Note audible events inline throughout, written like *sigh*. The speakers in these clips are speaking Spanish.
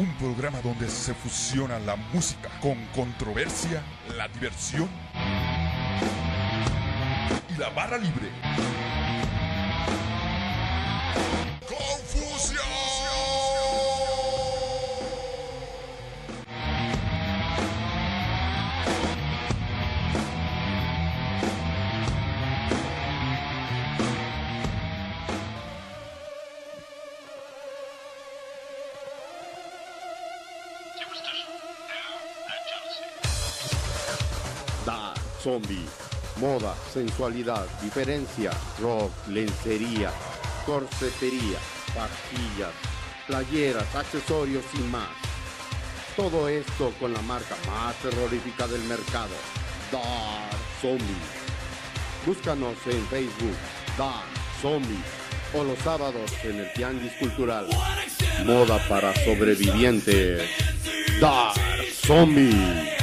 Un programa donde se fusiona la música con controversia, la diversión y la barra libre. Moda, sensualidad, diferencia, rock, lencería, corsetería, pastillas, playeras, accesorios y más. Todo esto con la marca más terrorífica del mercado, Dark Zombie. Búscanos en Facebook, Dark Zombie, o los sábados en el Tianguis Cultural. Moda para sobrevivientes, Dark Zombie.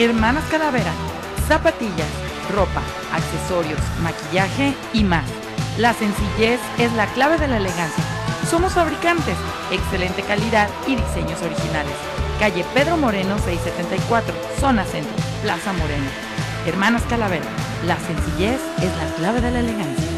Hermanas Calavera, zapatillas, ropa, accesorios, maquillaje y más. La sencillez es la clave de la elegancia. Somos fabricantes, excelente calidad y diseños originales. Calle Pedro Moreno 674, zona centro, Plaza Moreno. Hermanas Calavera, la sencillez es la clave de la elegancia.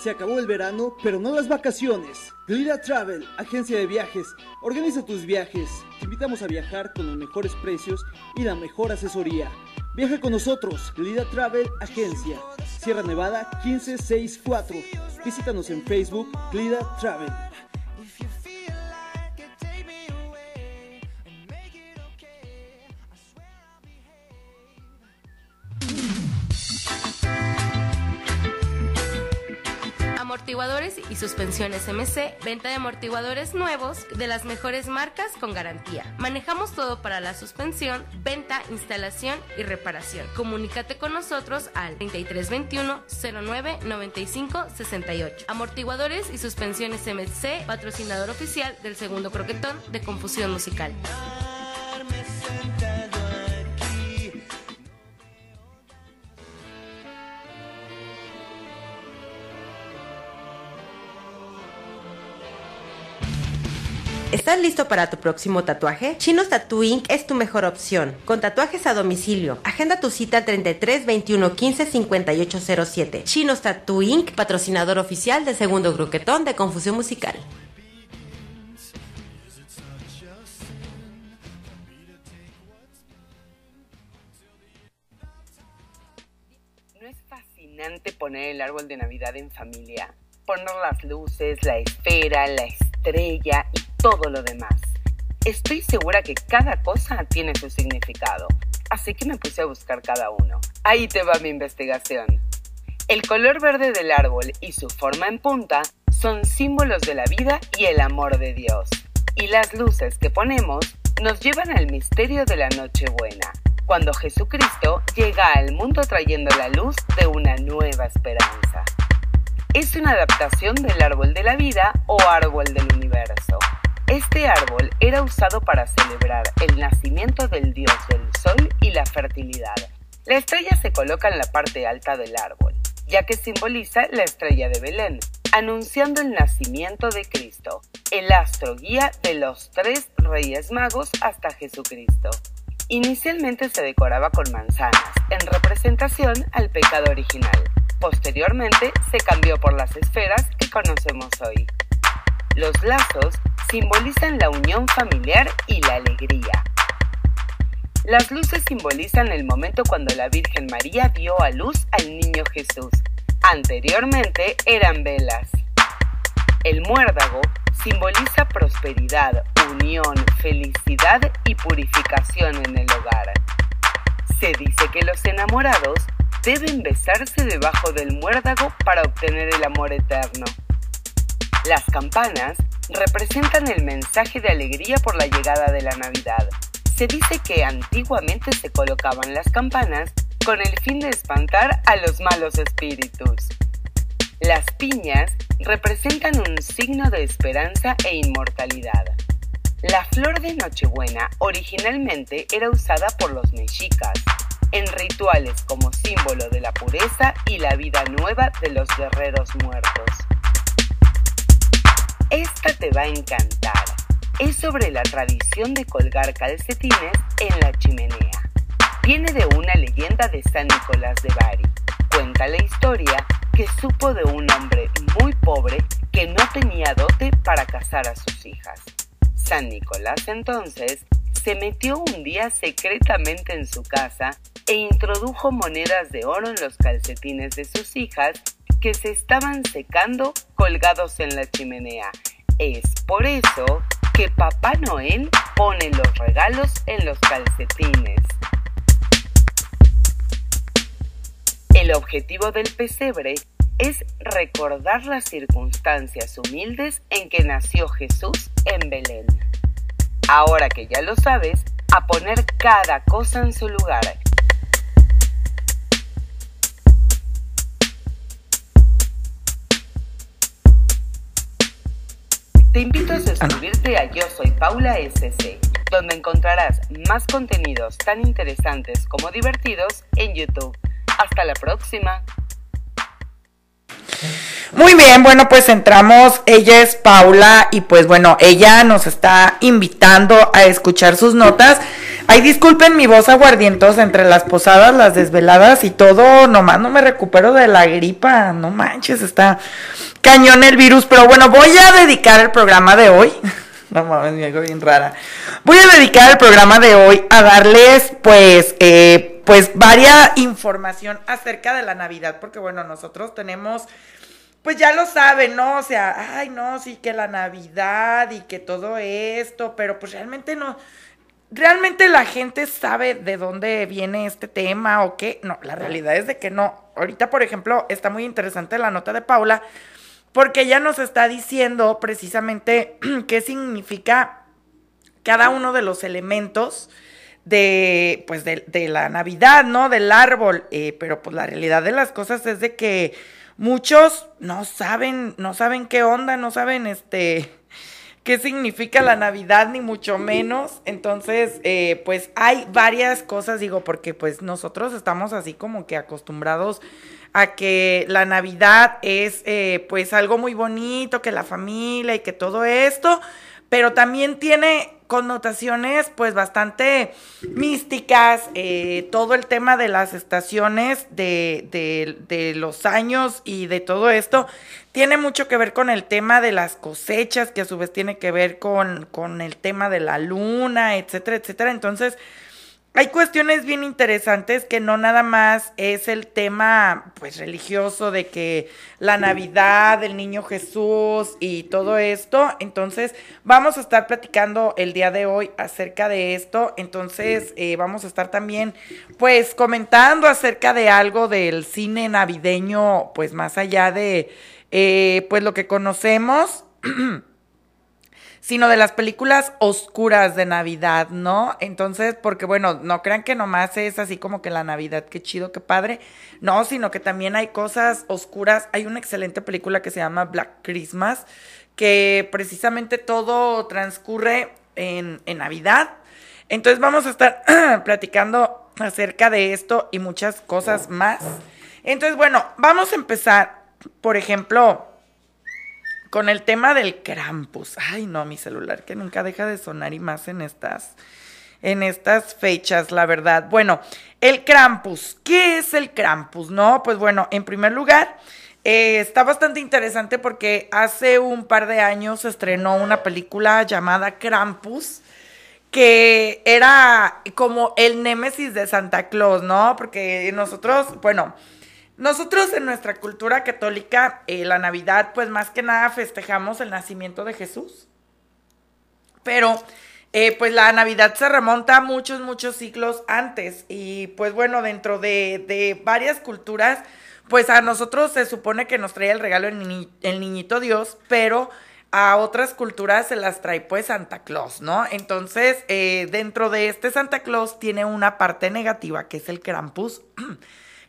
Se acabó el verano, pero no las vacaciones. Glida Travel, agencia de viajes. Organiza tus viajes. Te invitamos a viajar con los mejores precios y la mejor asesoría. Viaja con nosotros, Glida Travel Agencia. Sierra Nevada 1564. Visítanos en Facebook, Glida Travel. Amortiguadores y suspensiones MC, venta de amortiguadores nuevos de las mejores marcas con garantía. Manejamos todo para la suspensión, venta, instalación y reparación. Comunícate con nosotros al 3321 09 95 68. Amortiguadores y suspensiones MC, patrocinador oficial del segundo croquetón de Confusión Musical. ¿Estás listo para tu próximo tatuaje? Chinos Tattoo es tu mejor opción. Con tatuajes a domicilio. Agenda tu cita al 33 21 15 58 07. Chinos Tattoo patrocinador oficial del segundo gruquetón de Confusión Musical. ¿No es fascinante poner el árbol de Navidad en familia? Poner las luces, la esfera, la estrella todo lo demás. Estoy segura que cada cosa tiene su significado, así que me puse a buscar cada uno. Ahí te va mi investigación. El color verde del árbol y su forma en punta son símbolos de la vida y el amor de Dios. Y las luces que ponemos nos llevan al misterio de la Nochebuena, cuando Jesucristo llega al mundo trayendo la luz de una nueva esperanza. Es una adaptación del árbol de la vida o árbol del universo. Este árbol era usado para celebrar el nacimiento del dios del sol y la fertilidad. La estrella se coloca en la parte alta del árbol, ya que simboliza la estrella de Belén, anunciando el nacimiento de Cristo, el astro guía de los tres reyes magos hasta Jesucristo. Inicialmente se decoraba con manzanas, en representación al pecado original. Posteriormente se cambió por las esferas que conocemos hoy. Los lazos simbolizan la unión familiar y la alegría. Las luces simbolizan el momento cuando la Virgen María dio a luz al niño Jesús. Anteriormente eran velas. El muérdago simboliza prosperidad, unión, felicidad y purificación en el hogar. Se dice que los enamorados deben besarse debajo del muérdago para obtener el amor eterno. Las campanas representan el mensaje de alegría por la llegada de la Navidad. Se dice que antiguamente se colocaban las campanas con el fin de espantar a los malos espíritus. Las piñas representan un signo de esperanza e inmortalidad. La flor de Nochebuena originalmente era usada por los mexicas en rituales como símbolo de la pureza y la vida nueva de los guerreros muertos. Esta te va a encantar. Es sobre la tradición de colgar calcetines en la chimenea. Viene de una leyenda de San Nicolás de Bari. Cuenta la historia que supo de un hombre muy pobre que no tenía dote para casar a sus hijas. San Nicolás entonces se metió un día secretamente en su casa e introdujo monedas de oro en los calcetines de sus hijas que se estaban secando colgados en la chimenea. Es por eso que Papá Noel pone los regalos en los calcetines. El objetivo del pesebre es recordar las circunstancias humildes en que nació Jesús en Belén. Ahora que ya lo sabes, a poner cada cosa en su lugar. Te invito a suscribirte a Yo Soy Paula SC, donde encontrarás más contenidos tan interesantes como divertidos en YouTube. Hasta la próxima. Muy bien, bueno, pues entramos. Ella es Paula y pues bueno, ella nos está invitando a escuchar sus notas. Ay, disculpen mi voz aguardientosa entre las posadas, las desveladas y todo. Nomás no me recupero de la gripa. No manches, está cañón el virus. Pero bueno, voy a dedicar el programa de hoy. *laughs* No mames, me hago bien rara. Voy a dedicar el programa de hoy a darles, pues, eh, pues, varia información acerca de la Navidad. Porque bueno, nosotros tenemos pues ya lo saben, ¿no? O sea, ay, no, sí que la Navidad y que todo esto, pero pues realmente no, realmente la gente sabe de dónde viene este tema o qué. No, la realidad es de que no. Ahorita, por ejemplo, está muy interesante la nota de Paula, porque ella nos está diciendo precisamente *clears throat* qué significa cada uno de los elementos de, pues, de, la Navidad, ¿no? Del árbol. Eh, pero pues la realidad de las cosas es de que muchos no saben, no saben qué onda, no saben este qué significa la Navidad, ni mucho menos. Entonces, eh, pues hay varias cosas, digo, porque pues nosotros estamos así como que acostumbrados a que la Navidad es eh, pues algo muy bonito, que la familia y que todo esto, pero también tiene connotaciones pues bastante místicas, eh, todo el tema de las estaciones, de, de, de, los años y de todo esto, tiene mucho que ver con el tema de las cosechas, que a su vez tiene que ver con, con el tema de la luna, etcétera, etcétera. Entonces, hay cuestiones bien interesantes que no nada más es el tema pues religioso de que la Navidad, el niño Jesús y todo esto. Entonces vamos a estar platicando el día de hoy acerca de esto. Entonces eh, vamos a estar también pues comentando acerca de algo del cine navideño pues más allá de eh, pues lo que conocemos. *clears throat* sino de las películas oscuras de Navidad, ¿no? Entonces, porque bueno, no crean que nomás es así como que la Navidad, qué chido, qué padre, no, sino que también hay cosas oscuras. Hay una excelente película que se llama Black Christmas, que precisamente todo transcurre en, en Navidad. Entonces vamos a estar *clears throat* platicando acerca de esto y muchas cosas más. Entonces, bueno, vamos a empezar, por ejemplo, con el tema del Krampus. Ay, no, mi celular que nunca deja de sonar y más en estas en estas fechas, la verdad. Bueno, el Krampus. ¿Qué es el Krampus? No, pues bueno, en primer lugar, eh, está bastante interesante porque hace un par de años se estrenó una película llamada Krampus que era como el némesis de Santa Claus, ¿no? Porque nosotros, bueno, nosotros en nuestra cultura católica, eh, la Navidad, pues más que nada festejamos el nacimiento de Jesús. Pero, eh, pues la Navidad se remonta muchos, muchos siglos antes. Y pues bueno, dentro de, de varias culturas, pues a nosotros se supone que nos trae el regalo el, el niñito Dios, pero a otras culturas se las trae pues Santa Claus, ¿no? Entonces, eh, dentro de este Santa Claus tiene una parte negativa que es el Krampus, *clears throat*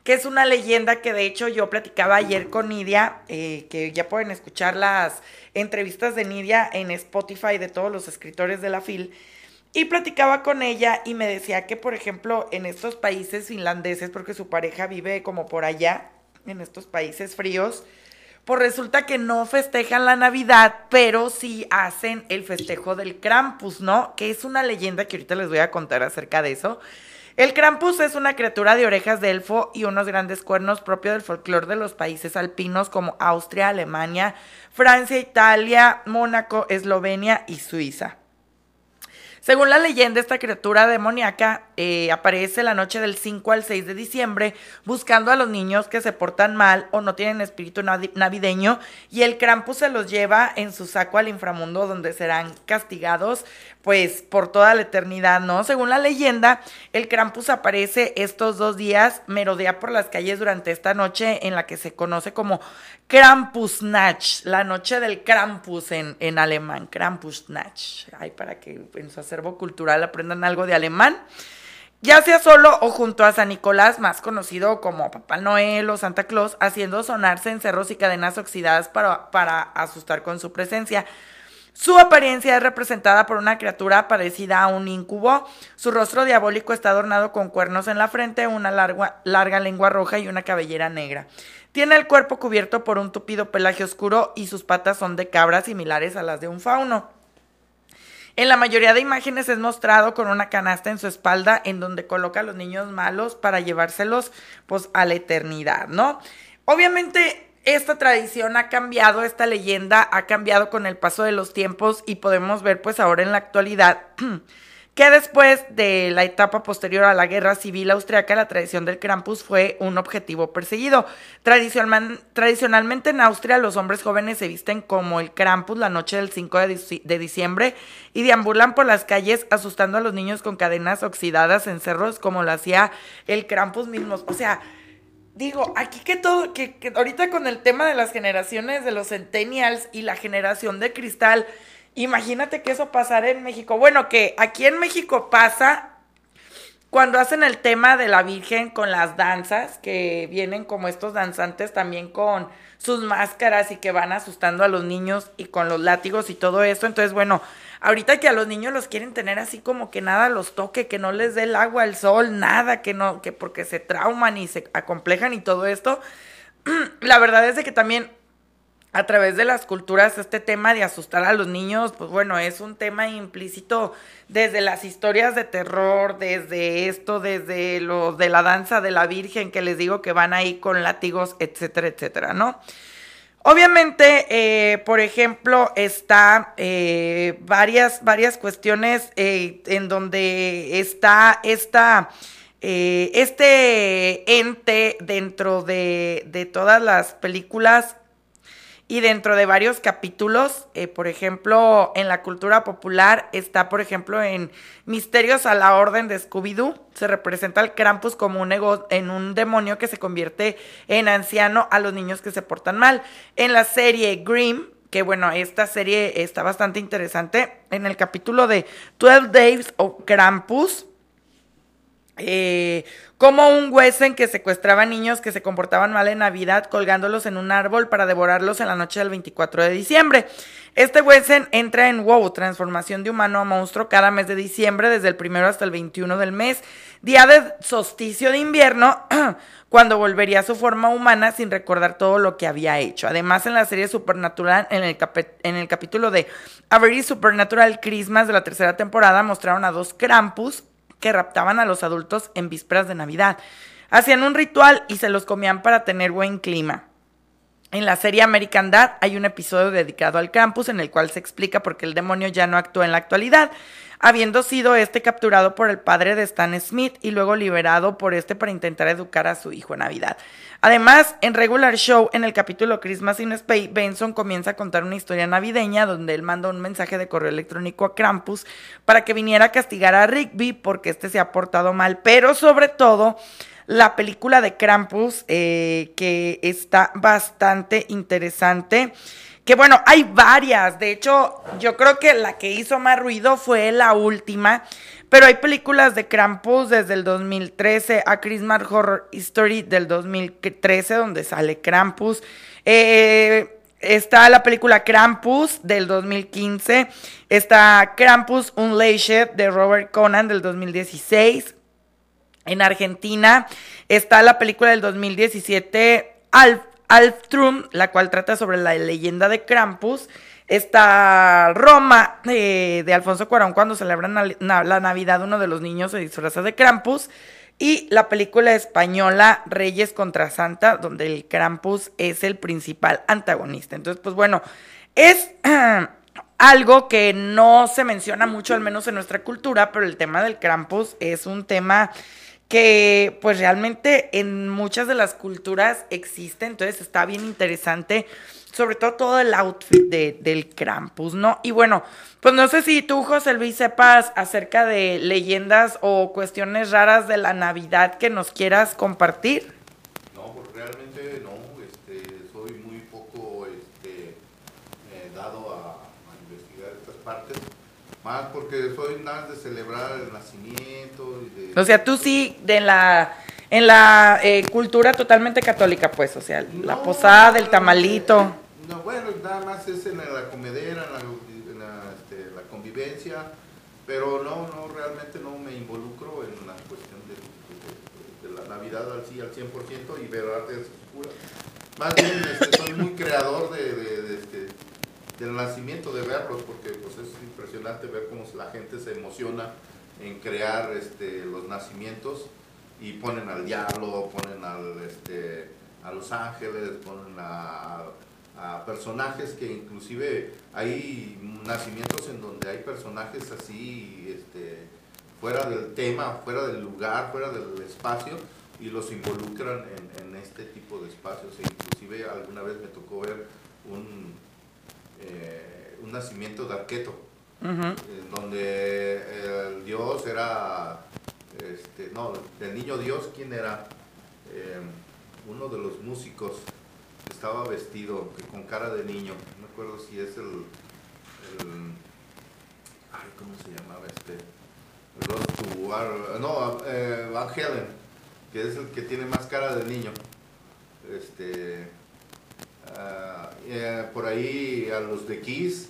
que es una leyenda que de hecho yo platicaba ayer con Nidia, eh, que ya pueden escuchar las entrevistas de Nidia en Spotify de todos los escritores de la FIL. Y platicaba con ella y me decía que, por ejemplo, en estos países finlandeses, porque su pareja vive como por allá, en estos países fríos, pues resulta que no festejan la Navidad, pero sí hacen el festejo del Krampus, ¿no? Que es una leyenda que ahorita les voy a contar acerca de eso. El Krampus es una criatura de orejas de elfo y unos grandes cuernos propio del folclore de los países alpinos como Austria, Alemania, Francia, Italia, Mónaco, Eslovenia y Suiza. Según la leyenda, esta criatura demoníaca eh, aparece la noche del 5 al 6 de diciembre buscando a los niños que se portan mal o no tienen espíritu navideño y el Krampus se los lleva en su saco al inframundo donde serán castigados pues por toda la eternidad, ¿no? Según la leyenda, el Krampus aparece estos dos días, merodea por las calles durante esta noche en la que se conoce como Krampusnacht, la noche del Krampus en, en alemán, Krampusnacht. Ay, para que en su acervo cultural aprendan algo de alemán ya sea solo o junto a San Nicolás, más conocido como Papá Noel o Santa Claus, haciendo sonarse en cerros y cadenas oxidadas para, para asustar con su presencia. Su apariencia es representada por una criatura parecida a un incubo. Su rostro diabólico está adornado con cuernos en la frente, una larga, lengua roja y una cabellera negra. Tiene el cuerpo cubierto por un tupido pelaje oscuro y sus patas son de cabra similares a las de un fauno. En la mayoría de imágenes es mostrado con una canasta en su espalda en donde coloca a los niños malos para llevárselos pues a la eternidad, ¿no? Obviamente esta tradición ha cambiado, esta leyenda ha cambiado con el paso de los tiempos y podemos ver pues ahora en la actualidad *clears throat* que después de la etapa posterior a la guerra civil austriaca, la tradición del Krampus fue un objetivo perseguido. tradicionalmente en Austria los hombres jóvenes se visten como el Krampus la noche del 5 de, diciembre y deambulan por las calles asustando a los niños con cadenas oxidadas en cerros como lo hacía el Krampus mismo. O sea, digo, aquí que todo, que, que ahorita con el tema de las generaciones de los centennials y la generación de cristal, Imagínate que eso pasara en México. Bueno, que aquí en México pasa cuando hacen el tema de la Virgen con las danzas, que vienen como estos danzantes también con sus máscaras y que van asustando a los niños y con los látigos y todo eso. Entonces, bueno, ahorita que a los niños los quieren tener así como que nada los toque, que no les dé el agua, el sol, nada, que no, que porque se trauman y se acomplejan y todo esto. *clears throat* La verdad es de que también a través de las culturas este tema de asustar a los niños, pues bueno, es un tema implícito desde las historias de terror, desde esto, desde lo de la danza de la Virgen que les digo que van ahí con látigos, etcétera, etcétera, ¿no? Obviamente, eh, por ejemplo, está eh, varias, varias cuestiones eh, en donde está esta, este ente dentro de, de todas las películas y dentro de varios capítulos, eh, por ejemplo, en la cultura popular está, por ejemplo, en Misterios a la Orden de Scooby-Doo, se representa al Krampus como un, en un demonio que se convierte en anciano a los niños que se portan mal. En la serie Grimm, que bueno, esta serie está bastante interesante, en el capítulo de 12 Days of Krampus, eh, como un Wesen que secuestraba niños que se comportaban mal en Navidad, colgándolos en un árbol para devorarlos en la noche del 24 de diciembre. Este Wesen entra en WoW, transformación de humano a monstruo, cada mes de diciembre, desde el primero hasta el 21 del mes, día de solsticio de invierno, *clears throat* cuando volvería a su forma humana sin recordar todo lo que había hecho. Además, en la serie Supernatural, en el, en el capítulo de A Very Supernatural Christmas de la tercera temporada, mostraron a dos Krampus que raptaban a los adultos en vísperas de Navidad. Hacían un ritual y se los comían para tener buen clima. En la serie American Dad hay un episodio dedicado al campus en el cual se explica por qué el demonio ya no actúa en la actualidad, habiendo sido este capturado por el padre de Stan Smith y luego liberado por este para intentar educar a su hijo en Navidad. Además, en Regular Show, en el capítulo Christmas in Space, Benson comienza a contar una historia navideña donde él manda un mensaje de correo electrónico a Krampus para que viniera a castigar a Rigby porque este se ha portado mal, pero sobre todo la película de Krampus, eh, que está bastante interesante. Que bueno, hay varias. De hecho, yo creo que la que hizo más ruido fue la última. Pero hay películas de Krampus desde el 2013, a Christmas Horror History del 2013, donde sale Krampus. Eh, está la película Krampus del 2015. Está Krampus Unleashed de Robert Conan del 2016. En Argentina está la película del 2017 Alf, Alftrum, la cual trata sobre la leyenda de Krampus. Está Roma eh, de Alfonso Cuarón cuando celebran la Navidad uno de los niños se disfraza de Krampus. Y la película española Reyes contra Santa, donde el Krampus es el principal antagonista. Entonces, pues bueno, es *clears throat* algo que no se menciona mucho, al menos en nuestra cultura, pero el tema del Krampus es un tema que pues realmente en muchas de las culturas existe, entonces está bien interesante, sobre todo todo el outfit de, del Krampus, ¿no? Y bueno, pues no sé si tú, José Luis, sepas acerca de leyendas o cuestiones raras de la Navidad que nos quieras compartir. No, pues realmente no, este, soy muy poco este, eh, dado a, a investigar estas partes más porque soy más de celebrar el nacimiento. Y de, O sea, tú sí, de la, en la eh, cultura totalmente católica, pues, o sea, la No, posada, el tamalito. No, bueno, nada más es en la comedera, en la, en la, este, la convivencia, pero no, no, realmente no me involucro en la cuestión de, de- de la Navidad al, sí, al 100% y verdad es pura. Más bien este, soy muy creador de, de- de este, del nacimiento, de verlos, porque pues, es impresionante ver cómo la gente se emociona en crear este, los nacimientos y ponen al diablo, ponen al, este, a los ángeles, ponen a, personajes que inclusive hay nacimientos en donde hay personajes así este, fuera del tema, fuera del lugar, fuera del espacio y los involucran en, en este tipo de espacios. E inclusive alguna vez me tocó ver un, eh, un nacimiento de Arqueto, donde el dios era, este, no, el niño dios, ¿quién era? Eh, uno de los músicos estaba vestido con cara de niño, no me acuerdo si es el, el- ay, ¿cómo se llamaba este? No, eh, Van Halen, que es el que tiene más cara de niño. Este, eh, por ahí a los de Kiss,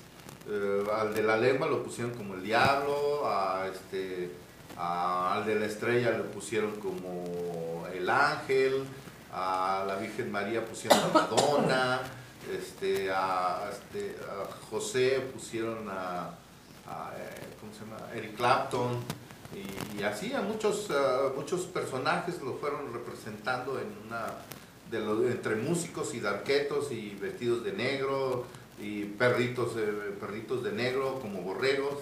eh, al de la lengua lo pusieron como el diablo, a este, al de la estrella lo pusieron como el ángel, a la Virgen María pusieron a Madonna, este, a, este, a José pusieron a, eh, ¿cómo se llama? Eric Clapton y, y así a muchos, ah, muchos personajes lo fueron representando en una de los, entre músicos y darquetos y vestidos de negro y perritos eh, perritos de negro como borregos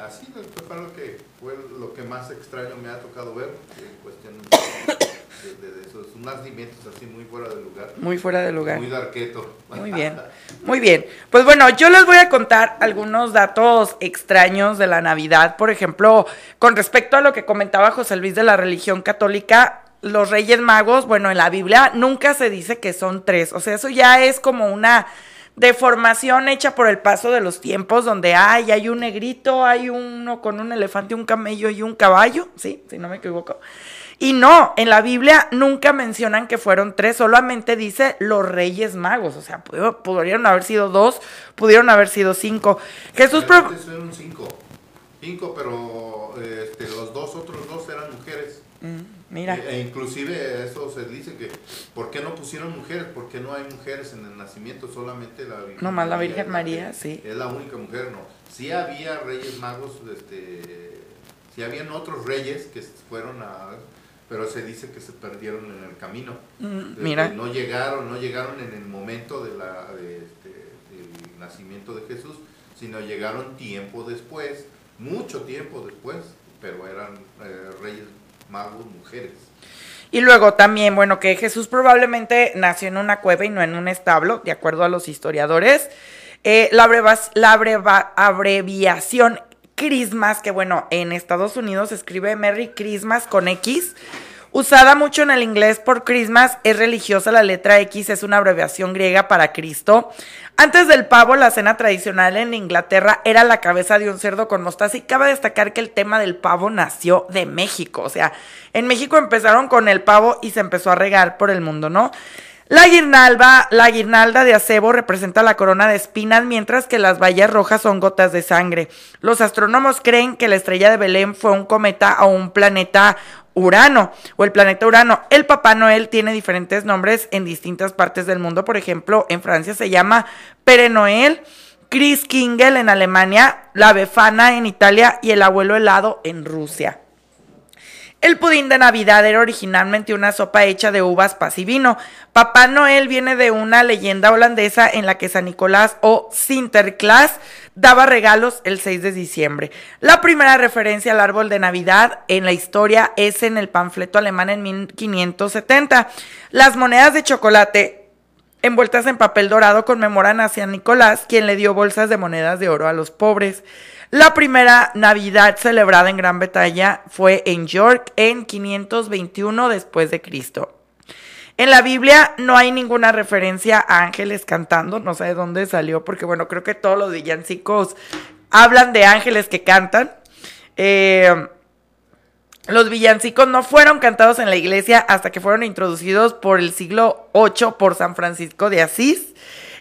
así fue lo que fue lo que más extraño me ha tocado ver en cuestión de, de- de esos nacimientos así muy fuera de lugar Muy fuera de lugar. muy darqueto Muy bien, *laughs* muy bien. Pues bueno, yo les voy a contar algunos datos extraños de la Navidad. Por ejemplo, con respecto a lo que comentaba José Luis de la religión católica, los Reyes Magos, bueno, en la Biblia nunca se dice que son tres. O sea, eso ya es como una deformación hecha por el paso de los tiempos, donde hay, hay un negrito, hay uno con un elefante, un camello y un caballo, sí, si no me equivoco. Y no, en la Biblia nunca mencionan que fueron tres, solamente dice los reyes magos, o sea, pudieron haber sido dos, pudieron haber sido cinco. Jesús... Fueron cinco, cinco, pero este, los dos otros dos. Mira. E, e, inclusive eso se dice que, ¿por qué no pusieron mujeres? ¿Por qué no hay mujeres en el nacimiento? Solamente la Virgen Nomás la Virgen María, sí. Es la única mujer, no. Sí había reyes magos, este, sí habían otros reyes que fueron a... Pero se dice que se perdieron en el camino. Mm, mira. No llegaron, no llegaron en el momento de la, este, del nacimiento de Jesús, sino llegaron tiempo después, mucho tiempo después, pero eran eh, reyes magos mujeres. Y luego también, bueno, que Jesús probablemente nació en una cueva y no en un establo, de acuerdo a los historiadores. Eh, la, la abreviación Christmas, que bueno, en Estados Unidos escribe Merry Christmas con X, usada mucho en el inglés por Christmas, es religiosa, la letra X es una abreviación griega para Cristo. Antes del pavo, la cena tradicional en Inglaterra era la cabeza de un cerdo con mostaza y cabe destacar que el tema del pavo nació de México. O sea, en México empezaron con el pavo y se empezó a regar por el mundo, ¿no? La guirnalda, la guirnalda de acebo representa la corona de espinas, mientras que las vallas rojas son gotas de sangre. Los astrónomos creen que la estrella de Belén fue un cometa o un planeta Urano o el planeta Urano. El Papá Noel tiene diferentes nombres en distintas partes del mundo. Por ejemplo, en Francia se llama Pere Noel, Chris Kingel en Alemania, la Befana en Italia y el abuelo helado en Rusia. El pudín de Navidad era originalmente una sopa hecha de uvas, pas y vino. Papá Noel viene de una leyenda holandesa en la que San Nicolás o Sinterklaas daba regalos el 6 de diciembre. La primera referencia al árbol de Navidad en la historia es en el panfleto alemán en 1570. Las monedas de chocolate envueltas en papel dorado conmemoran a San Nicolás, quien le dio bolsas de monedas de oro a los pobres. La primera Navidad celebrada en Gran Bretaña fue en York en 521 después de Cristo. En la Biblia no hay ninguna referencia a ángeles cantando, no sé de dónde salió, porque bueno, creo que todos los villancicos hablan de ángeles que cantan. Eh, los villancicos no fueron cantados en la iglesia hasta que fueron introducidos por el siglo VIII por San Francisco de Asís.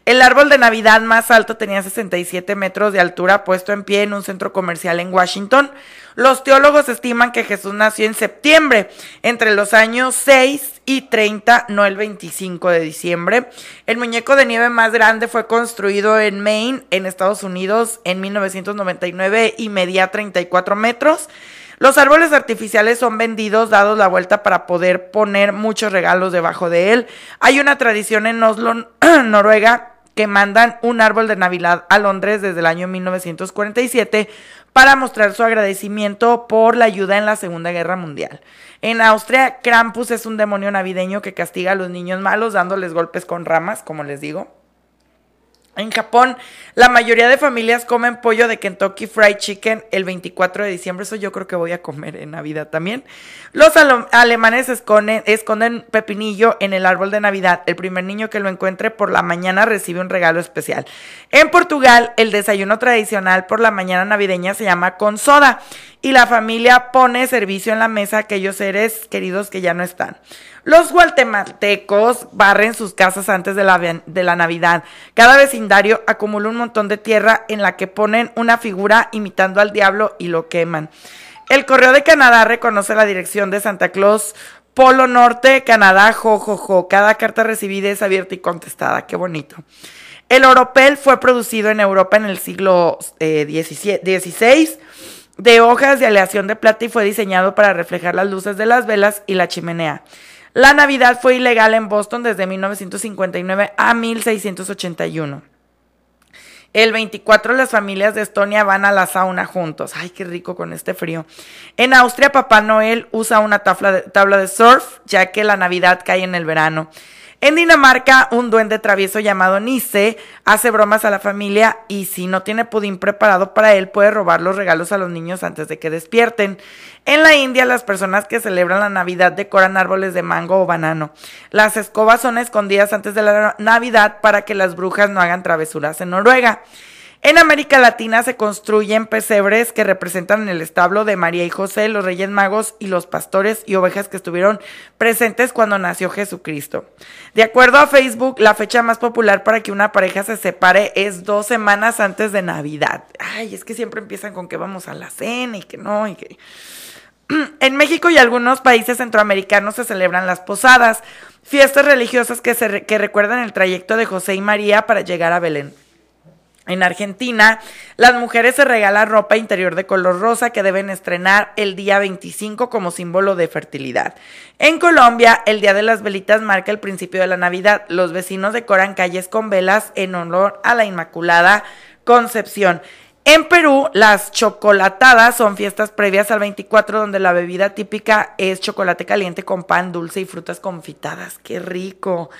El árbol de Navidad más alto tenía 67 metros de altura puesto en pie en un centro comercial en Washington. Los teólogos estiman que Jesús nació en septiembre, entre los años 6 y 30, no el 25 de diciembre. El muñeco de nieve más grande fue construido en Maine, en Estados Unidos, en 1999 y medía 34 metros. Los árboles artificiales son vendidos dados la vuelta para poder poner muchos regalos debajo de él. Hay una tradición en Oslo, *clears throat* Noruega, que mandan un árbol de Navidad a Londres desde el año 1947 para mostrar su agradecimiento por la ayuda en la Segunda Guerra Mundial. En Austria, Krampus es un demonio navideño que castiga a los niños malos dándoles golpes con ramas, como les digo. En Japón, la mayoría de familias comen pollo de Kentucky Fried Chicken el 24 de diciembre. Eso yo creo que voy a comer en Navidad también. Los alemanes esconden, pepinillo en el árbol de Navidad. El primer niño que lo encuentre por la mañana recibe un regalo especial. En Portugal, el desayuno tradicional por la mañana navideña se llama con soda y la familia pone servicio en la mesa a aquellos seres queridos que ya no están. Los guatemaltecos barren sus casas antes de la, Navidad. Cada acumula un montón de tierra en la que ponen una figura imitando al diablo y lo queman. El Correo de Canadá reconoce la dirección de Santa Claus Polo Norte, Canadá, jojojo. Cada carta recibida es abierta y contestada. Qué bonito. El oropel fue producido en Europa en el siglo XVI eh, de hojas de aleación de plata y fue diseñado para reflejar las luces de las velas y la chimenea. La Navidad fue ilegal en Boston desde 1959 a 1681. El 24 las familias de Estonia van a la sauna juntos. Ay, qué rico con este frío. En Austria Papá Noel usa una tabla de, surf ya que la Navidad cae en el verano. En Dinamarca, un duende travieso llamado Nice hace bromas a la familia y si no tiene pudín preparado para él, puede robar los regalos a los niños antes de que despierten. En la India, las personas que celebran la Navidad decoran árboles de mango o banano. Las escobas son escondidas antes de la Navidad para que las brujas no hagan travesuras en Noruega. En América Latina se construyen pesebres que representan el establo de María y José, los Reyes Magos y los pastores y ovejas que estuvieron presentes cuando nació Jesucristo. De acuerdo a Facebook, la fecha más popular para que una pareja se separe es dos semanas antes de Navidad. Ay, es que siempre empiezan con que vamos a la cena y que no, y que... *clears throat* En México y algunos países centroamericanos se celebran las posadas, fiestas religiosas que, se que recuerdan el trayecto de José y María para llegar a Belén. En Argentina, las mujeres se regalan ropa interior de color rosa que deben estrenar el día 25 como símbolo de fertilidad. En Colombia, el Día de las Velitas marca el principio de la Navidad. Los vecinos decoran calles con velas en honor a la Inmaculada Concepción. En Perú, las chocolatadas son fiestas previas al 24 donde la bebida típica es chocolate caliente con pan dulce y frutas confitadas. ¡Qué rico!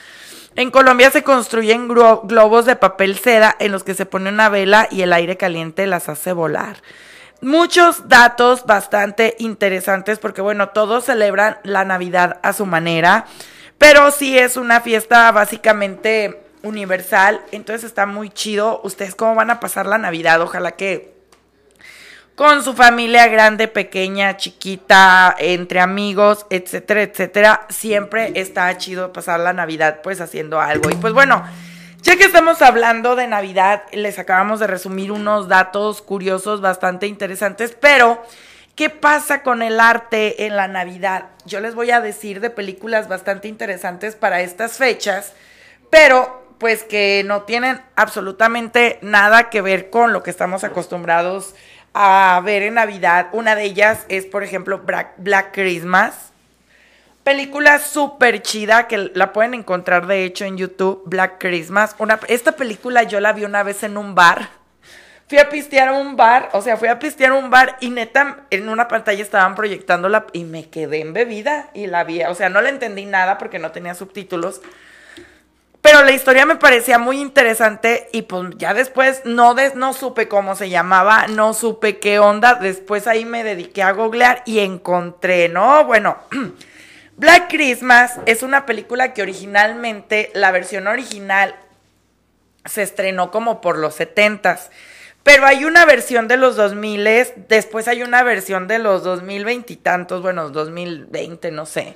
En Colombia se construyen globos de papel seda en los que se pone una vela y el aire caliente las hace volar. Muchos datos bastante interesantes porque bueno, todos celebran la Navidad a su manera, pero sí es una fiesta básicamente universal, entonces está muy chido. ¿Ustedes cómo van a pasar la Navidad? Ojalá que con su familia grande, pequeña, chiquita, entre amigos, etcétera, etcétera. Siempre está chido pasar la Navidad pues haciendo algo. Y pues bueno, ya que estamos hablando de Navidad, les acabamos de resumir unos datos curiosos bastante interesantes, pero ¿qué pasa con el arte en la Navidad? Yo les voy a decir de películas bastante interesantes para estas fechas, pero pues que no tienen absolutamente nada que ver con lo que estamos acostumbrados a ver en Navidad. Una de ellas es, por ejemplo, Black, Christmas. Película súper chida que la pueden encontrar de hecho en YouTube, Black Christmas. Una, esta película yo la vi una vez en un bar. Fui a pistear a un bar, o sea, fui a pistear a un bar y neta en una pantalla estaban proyectándola y me quedé en bebida y la vi. O sea, no le entendí nada porque no tenía subtítulos pero la historia me parecía muy interesante y pues ya después no, no supe cómo se llamaba, no supe qué onda. Después ahí me dediqué a googlear y encontré, ¿no? Bueno, *clears throat* Black Christmas es una película que originalmente, la versión original se estrenó como por los setentas. Pero hay una versión de los 2000, después hay una versión de los 2020 y tantos, bueno, 2020, no sé.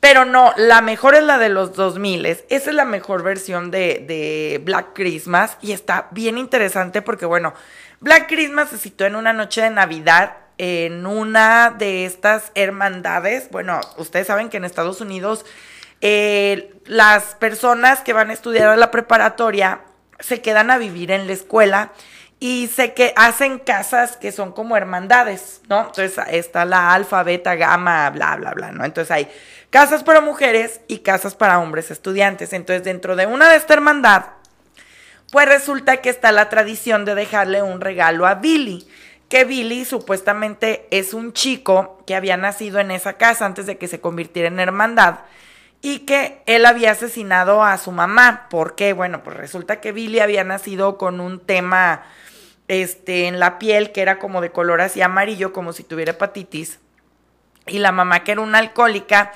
Pero no, la mejor es la de los 2000. Esa es la mejor versión de, de, Black Christmas y está bien interesante porque, bueno, Black Christmas se situó en una noche de Navidad en una de estas hermandades. Bueno, ustedes saben que en Estados Unidos eh, las personas que van a estudiar a la preparatoria se quedan a vivir en la escuela y sé que hacen casas que son como hermandades, ¿no? Entonces está la alfa, beta, gamma, bla, bla, bla, ¿no? Entonces hay casas para mujeres y casas para hombres estudiantes. Entonces, dentro de una de esta hermandad, pues resulta que está la tradición de dejarle un regalo a Billy, que Billy supuestamente es un chico que había nacido en esa casa antes de que se convirtiera en hermandad y que él había asesinado a su mamá. ¿Por qué? Bueno, pues resulta que Billy había nacido con un tema este en la piel que era como de color así amarillo, como si tuviera hepatitis. Y la mamá que era una alcohólica,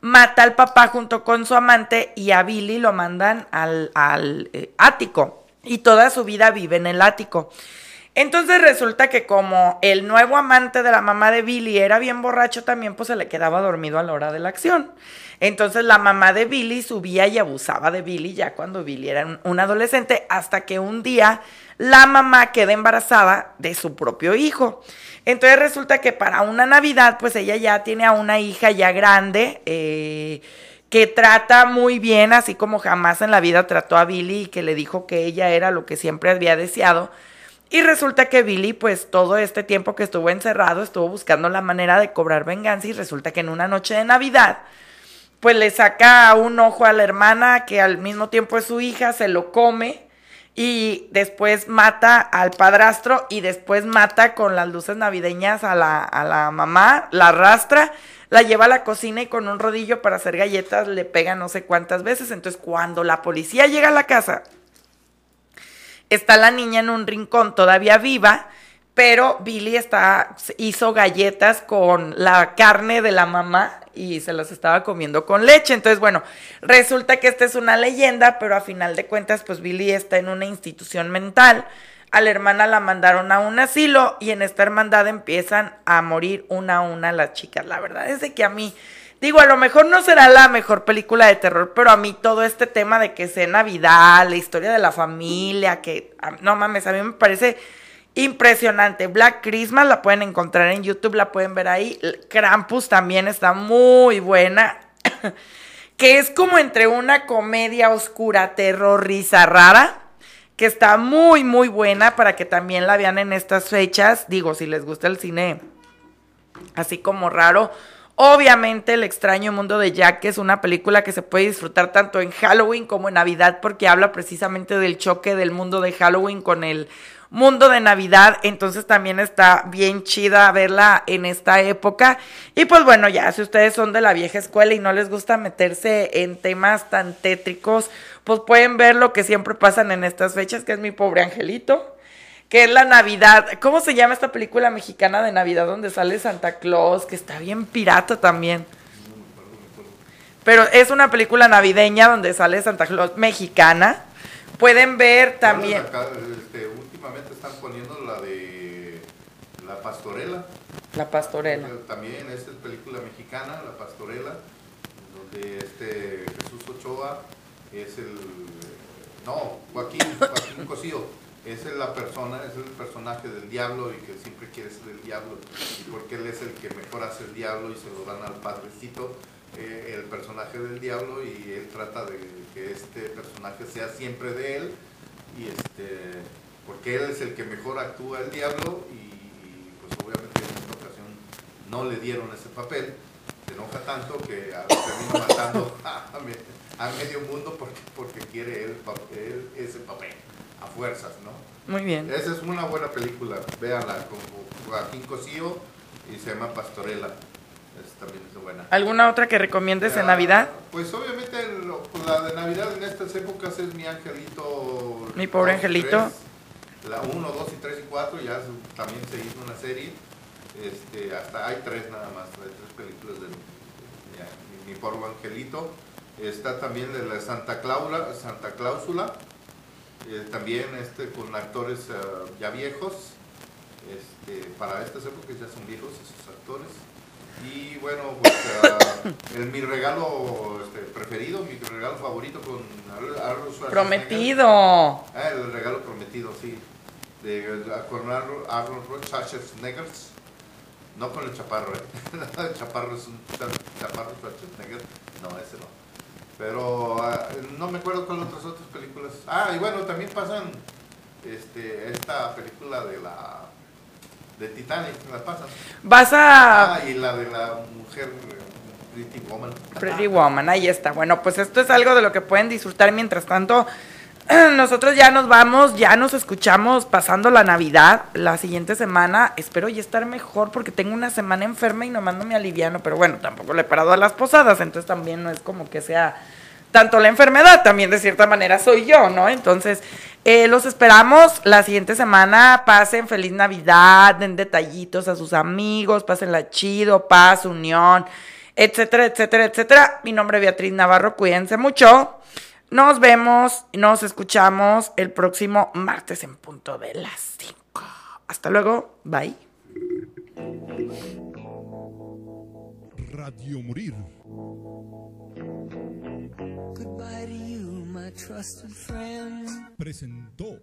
mata al papá junto con su amante y a Billy lo mandan al, al eh, ático y toda su vida vive en el ático. Entonces resulta que como el nuevo amante de la mamá de Billy era bien borracho también, pues se le quedaba dormido a la hora de la acción. Entonces la mamá de Billy subía y abusaba de Billy ya cuando Billy era un adolescente, hasta que un día la mamá queda embarazada de su propio hijo. Entonces resulta que para una Navidad, pues ella ya tiene a una hija ya grande, eh, que trata muy bien, así como jamás en la vida trató a Billy y que le dijo que ella era lo que siempre había deseado. Y resulta que Billy, pues todo este tiempo que estuvo encerrado, estuvo buscando la manera de cobrar venganza y resulta que en una noche de Navidad, pues le saca un ojo a la hermana que al mismo tiempo es su hija, se lo come y después mata al padrastro y después mata con las luces navideñas a la, a la mamá, la arrastra, la lleva a la cocina y con un rodillo para hacer galletas le pega no sé cuántas veces. Entonces cuando la policía llega a la casa, está la niña en un rincón todavía viva, pero Billy está, hizo galletas con la carne de la mamá y se las estaba comiendo con leche. Entonces, bueno, resulta que esta es una leyenda, pero a final de cuentas, pues Billy está en una institución mental. A la hermana la mandaron a un asilo y en esta hermandad empiezan a morir una a una las chicas. La verdad es de que a mí, digo, a lo mejor no será la mejor película de terror, pero a mí todo este tema de que sea Navidad, la historia de la familia, que, no mames, a mí me parece impresionante. Black Christmas la pueden encontrar en YouTube, la pueden ver ahí. Krampus también está muy buena. *coughs* que es como entre una comedia oscura, terror, risa rara. Que está muy, muy buena para que también la vean en estas fechas. Digo, si les gusta el cine así como raro. Obviamente, El extraño mundo de Jack, es una película que se puede disfrutar tanto en Halloween como en Navidad, porque habla precisamente del choque del mundo de Halloween con el mundo de Navidad, entonces también está bien chida verla en esta época. Y pues bueno, ya si ustedes son de la vieja escuela y no les gusta meterse en temas tan tétricos, pues pueden ver lo que siempre pasan en estas fechas, que es mi pobre angelito, que es la Navidad. ¿Cómo se llama esta película mexicana de Navidad donde sale Santa Claus, que está bien pirata también? Pero es una película navideña donde sale Santa Claus mexicana. Pueden ver también. Este, últimamente están poniendo la de La Pastorela. La Pastorela. También esta es película mexicana, La Pastorela, donde este Jesús Ochoa es el. No, Joaquín, Joaquín *laughs* Cosío es la persona, es el personaje del diablo y que siempre quiere ser el diablo, y porque él es el que mejor hace el diablo y se lo dan al padrecito, eh, el personaje del diablo, y él trata de que este personaje sea siempre de él, y este, porque él es el que mejor actúa el diablo, y pues obviamente en esta ocasión no le dieron ese papel, se enoja tanto que termina matando *laughs* a, medio mundo porque, porque quiere él ese papel a fuerzas, ¿no? Muy bien. Esa es una buena película, véanla, con Joaquín Cosío y se llama Pastorela. Es, también es buena. ¿Alguna otra que recomiendes en Navidad? Pues obviamente la de Navidad en estas épocas es Mi Angelito. Mi pobre angelito. La 1, 2 y 3 y 4 ya también se hizo una serie. Este, hasta hay tres nada más, hay tres películas de, mi, mi, pobre angelito. Está también de la Santa Cláusula, Santa Cláusula eh, también este, con actores eh, ya viejos, este, para estas épocas ya son viejos esos actores. Y bueno, pues uh, mi regalo este, preferido, mi regalo favorito con Arnold Prometido. Ah, el regalo prometido, sí. De, con Arnold Schwarzenegger. No con el chaparro, ¿eh? *laughs* el chaparro es un chaparro Schwarzenegger. No, ese no. Pero ah, no me acuerdo con otras otras películas. Ah, y bueno, también pasan este, esta película de la de Titanic, la pasan. Vas a... Ah, y la de la mujer Pretty Woman. Pretty Woman, ahí está. Bueno, pues esto es algo de lo que pueden disfrutar mientras tanto. *clears throat* Nosotros ya nos vamos, ya nos escuchamos pasando la Navidad la siguiente semana. Espero ya estar mejor porque tengo una semana enferma y nomás no me aliviano, pero bueno, tampoco le he parado a las posadas, entonces también no es como que sea tanto la enfermedad, también de cierta manera soy yo, ¿no? Entonces, eh, los esperamos la siguiente semana. Pasen feliz Navidad, den detallitos a sus amigos, pasen la chido, paz, unión, etcétera, etcétera, etcétera. Mi nombre es Beatriz Navarro, cuídense mucho. Nos vemos y nos escuchamos el próximo martes en punto de las 5. Hasta luego. Bye. Radio Morir. Goodbye to you, my trusted friend. Presentó.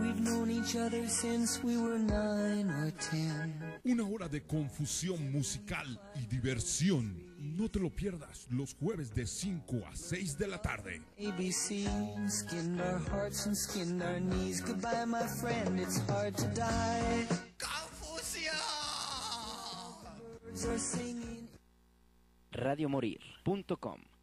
We've known each other since we were nine or ten. Una hora de confusión musical y diversión no te lo pierdas los jueves de 5 a 6 de la tarde. ABC, skinned our hearts and skinned our knees. Goodbye, my friend, it's hard to die. Confusión. Radiomorir.com